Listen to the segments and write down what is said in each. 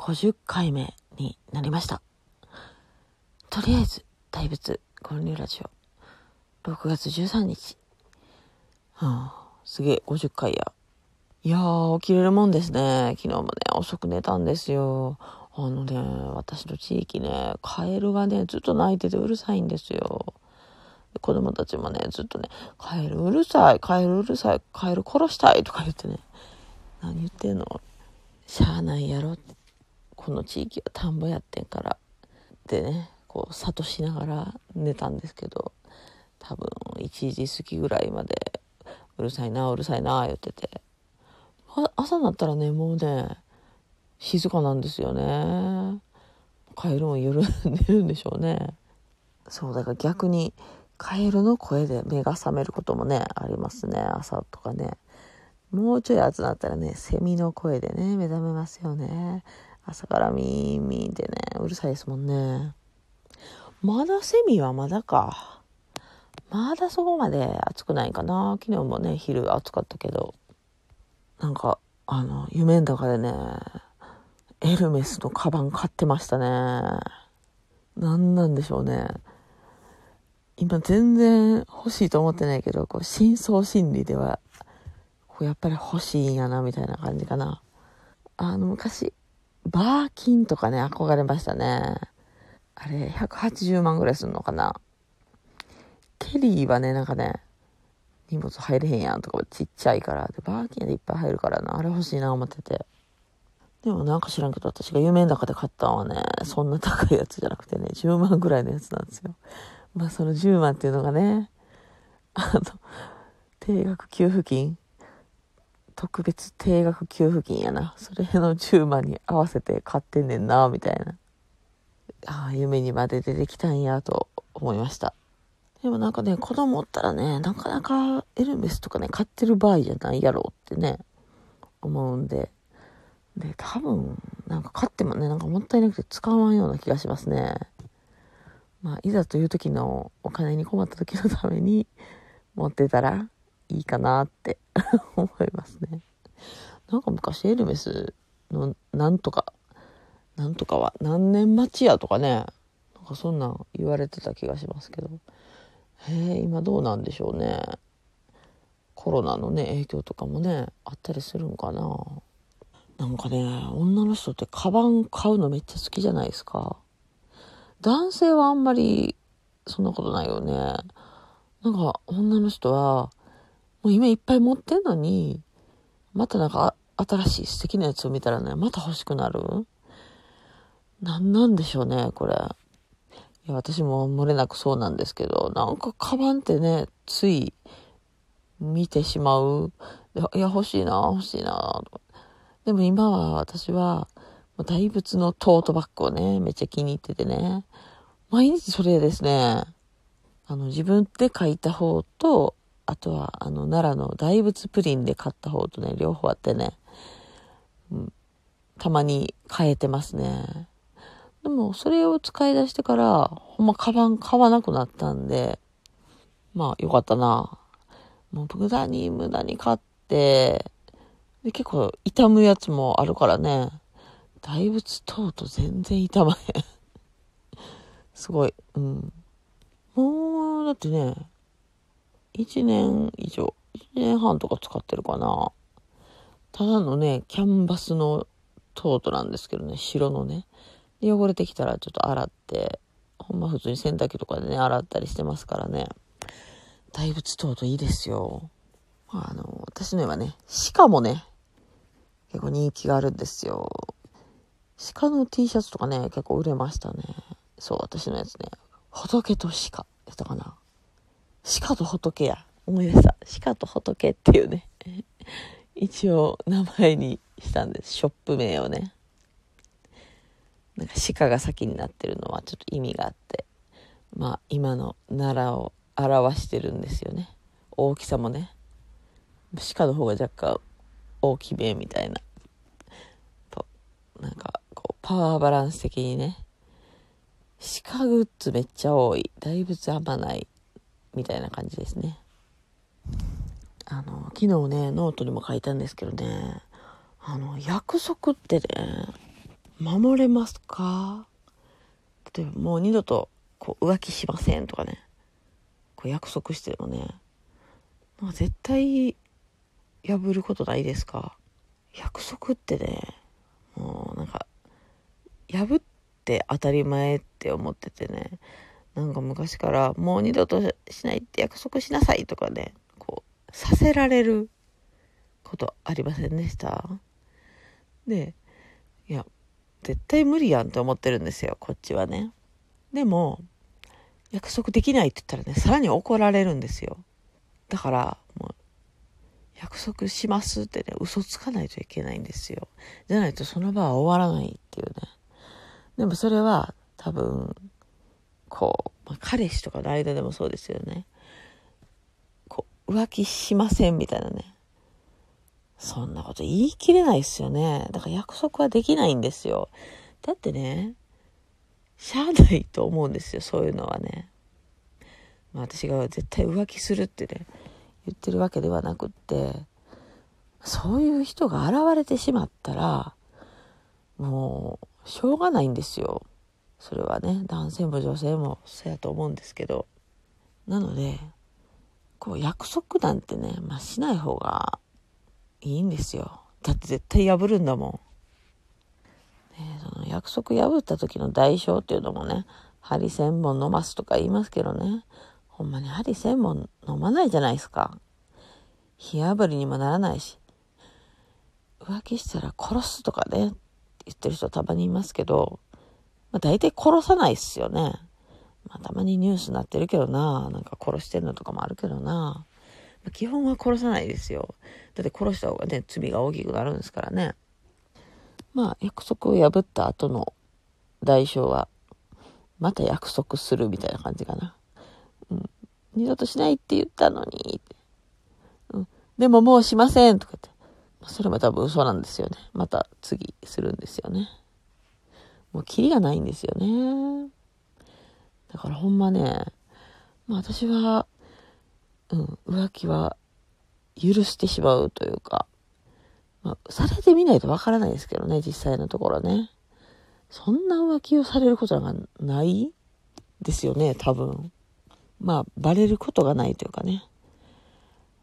50回目になりました。とりあえず、大仏、建立ラジオ、6月13日。はあ、すげえ、50回や。いやー、起きれるもんですね。昨日もね、遅く寝たんですよ。あのね、私の地域ね、カエルがね、ずっと鳴いててうるさいんですよ。子供たちもね、ずっとね、カエルうるさい、カエルうるさい、カエル殺したいとか言ってね、何言ってんの？しゃあないやろって。この地域は田んぼやってんから。でね、こう、諭しながら寝たんですけど、多分1時過ぎぐらいまで、うるさいな、うるさいな、言ってて。朝になったらね、もうね、静かなんですよね。カエルも夜 寝るんでしょうね。そう、だから逆に、カエルの声で目が覚めることもね、ありますね。朝とかね。もうちょい暑なったらね、セミの声でね、目覚めますよね。朝からミーミーでね、うるさいですもんね。まだセミはまだか。まだそこまで暑くないかな。昨日もね、昼暑かったけど。なんか、あの、夢の中でね、エルメスのカバン買ってましたね。何なんでしょうね。今全然欲しいと思ってないけど、こう、深層心理では、こうやっぱり欲しいんやな、みたいな感じかな。あの、昔、バーキンとかね、憧れましたね。あれ、180万ぐらいするのかな。ケリーはね、なんかね、荷物入れへんやんとかちっちゃいから。で、バーキンでいっぱい入るからな。あれ欲しいな思ってて。でもなんか知らんけど、私が夢の中で買ったのはね、そんな高いやつじゃなくてね、10万ぐらいのやつなんですよ。まあその10万っていうのがね、あの、定額給付金特別定額給付金やな。それの10万に合わせて買ってんねんな、みたいな。ああ、夢にまで出てきたんや、と思いました。でもなんかね、子供おったらね、なかなかエルメスとかね、買ってる場合じゃないやろってね、思うんで。で、多分、なんか買ってもね、なんかもったいなくて使わんような気がしますね。まあ、いざという時のお金に困った時のために持ってたらいいかなって 思いますね。なんか昔エルメスのなんとか、なんとかは何年待ちやとかね、なんかそんなん言われてた気がしますけど。へえ、今どうなんでしょうね。コロナのね、影響とかもね、あったりするんかな。なんかね、女の人ってカバン買うのめっちゃ好きじゃないですか。男性はあんまりそんなことないよね。なんか女の人は、もう今いっぱい持ってんのに、またなんか新しい素敵なやつを見たらね、また欲しくなる？なんなんでしょうね、これ。いや、私も漏れなくそうなんですけど、なんかカバンってね、つい見てしまう。いや、欲しいな、欲しいな。でも今は私は、大仏のトートバッグをね、めっちゃ気に入っててね。毎日それですね。あの、自分で書いた方と、あとは、あの、奈良の大仏プリンで買った方とね、両方あってね、うん、たまに変えてますね。でも、それを使い出してから、ほんま、カバン買わなくなったんで、まあ、よかったな。もう、無駄に無駄に買って、で、結構、傷むやつもあるからね、大仏トート全然傷まへん。すごい。うん。もう、だってね、1年以上、1年半とか使ってるかな。ただのね、キャンバスのトートなんですけどね、白のね。汚れてきたらちょっと洗って、ほんま普通に洗濯機とかでね、洗ったりしてますからね。大仏トートいいですよ。あの、私のはね、鹿もね、結構人気があるんですよ。鹿の T シャツとかね、結構売れましたね。そう、私のやつね。仏と鹿やったかな。鹿と仏や。思い出した。鹿と仏っていうね。一応名前にしたんです。ショップ名をね。なんか鹿が先になってるのはちょっと意味があって。まあ今の奈良を表してるんですよね。大きさもね。鹿の方が若干大きめみたいな。と、なんかこうパワーバランス的にね。鹿グッズめっちゃ多い。大仏あんまない。みたいな感じですね。あの、昨日ね、ノートにも書いたんですけどね、あの、約束ってね、守れますか？例えばもう二度とこう浮気しませんとかね。こう約束してもね。なんか絶対破ることないですか？約束ってねもうなんか破って当たり前って思っててね。なんか昔からもう二度としないって約束しなさいとかねこうさせられることありませんでした？でいや絶対無理やんって思ってるんですよこっちはね。でも約束できないって言ったらねさらに怒られるんですよ。だからもう約束しますってね嘘つかないといけないんですよ。じゃないとその場は終わらないっていうね。でもそれは多分こう、まあ、彼氏とかの間でもそうですよねこう浮気しませんみたいなねそんなこと言い切れないっすよね。だから約束はできないんですよ。だってね、しゃあないと思うんですよ、そういうのはね。まあ私が絶対浮気するってね、言ってるわけではなくって、そういう人が現れてしまったら、もう、しょうがないんですよ。それはね、男性も女性もそうやと思うんですけど。なので、こう約束なんてね、まあしない方がいいんですよ。だって絶対破るんだもん。ね、その約束破った時の代償っていうのもね、針千本飲ますとか言いますけどね、ほんまに針千本飲まないじゃないですか。火破りにもならないし、浮気したら殺すとかね、言ってる人たまにいますけど、まあ大体殺さないっすよね。まあたまにニュースになってるけどな、なんか殺してんのとかもあるけどなま。基本は殺さないですよ。だって殺した方がね、罪が大きくなるんですからね。まあ、約束を破った後の代償は、また約束するみたいな感じかな。うん。二度としないって言ったのに、うん。でももうしませんとかって。それも多分嘘なんですよね。また次するんですよね。もうキリがないんですよね。だからほんまね、まあ私は、うん、浮気は許してしまうというか、まあ、されてみないとわからないですけどね、実際のところね。そんな浮気をされることなんかないですよね、多分。まあ、バレることがないというかね。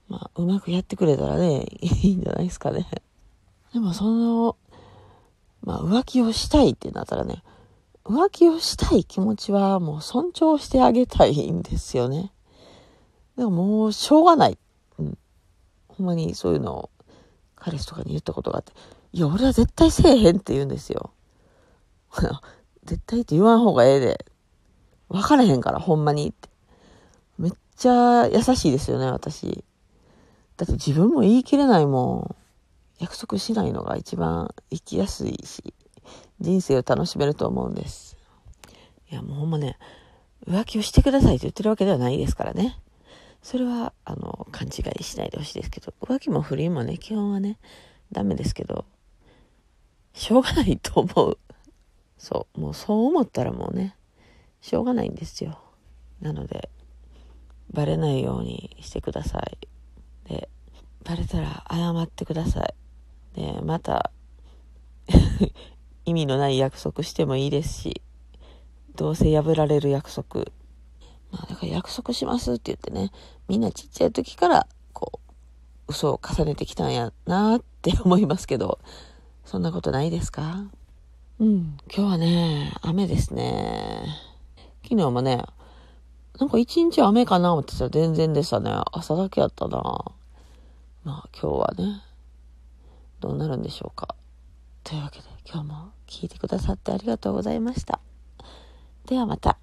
まあ、うまくやってくれたらね、いいんじゃないですかね。でも、その、まあ、浮気をしたいってなったらね、浮気をしたい気持ちはもう尊重してあげたいんですよね。でももうしょうがない。うん。ほんまにそういうのを彼氏とかに言ったことがあって、いや、俺は絶対せえへんって言うんですよ。絶対って言わん方がええで。分からへんから、ほんまにって。めっちゃ優しいですよね、私。だって自分も言い切れないもん。約束しないのが一番生きやすいし、人生を楽しめると思うんです。いや、もうほんまね、浮気をしてくださいって言ってるわけではないですからね。それは、あの、勘違いしないでほしいですけど、浮気も不倫もね、基本はね、ダメですけど、しょうがないと思う。そう、もうそう思ったらもうね、しょうがないんですよ。なので、バレないようにしてください。で、バレたら謝ってください。で、また 意味のない約束してもいいですし、どうせ破られる約束、まあ、だから約束しますって言ってね、みんなちっちゃい時から、こう、嘘を重ねてきたんやなって思いますけど、そんなことないですか？うん、今日はね、雨ですね。昨日もね、なんか一日雨かな思ってたら全然でしたね。朝だけやったな。まあ今日はね、どうなるんでしょうか。というわけで今日も聞いてくださってありがとうございました。ではまた。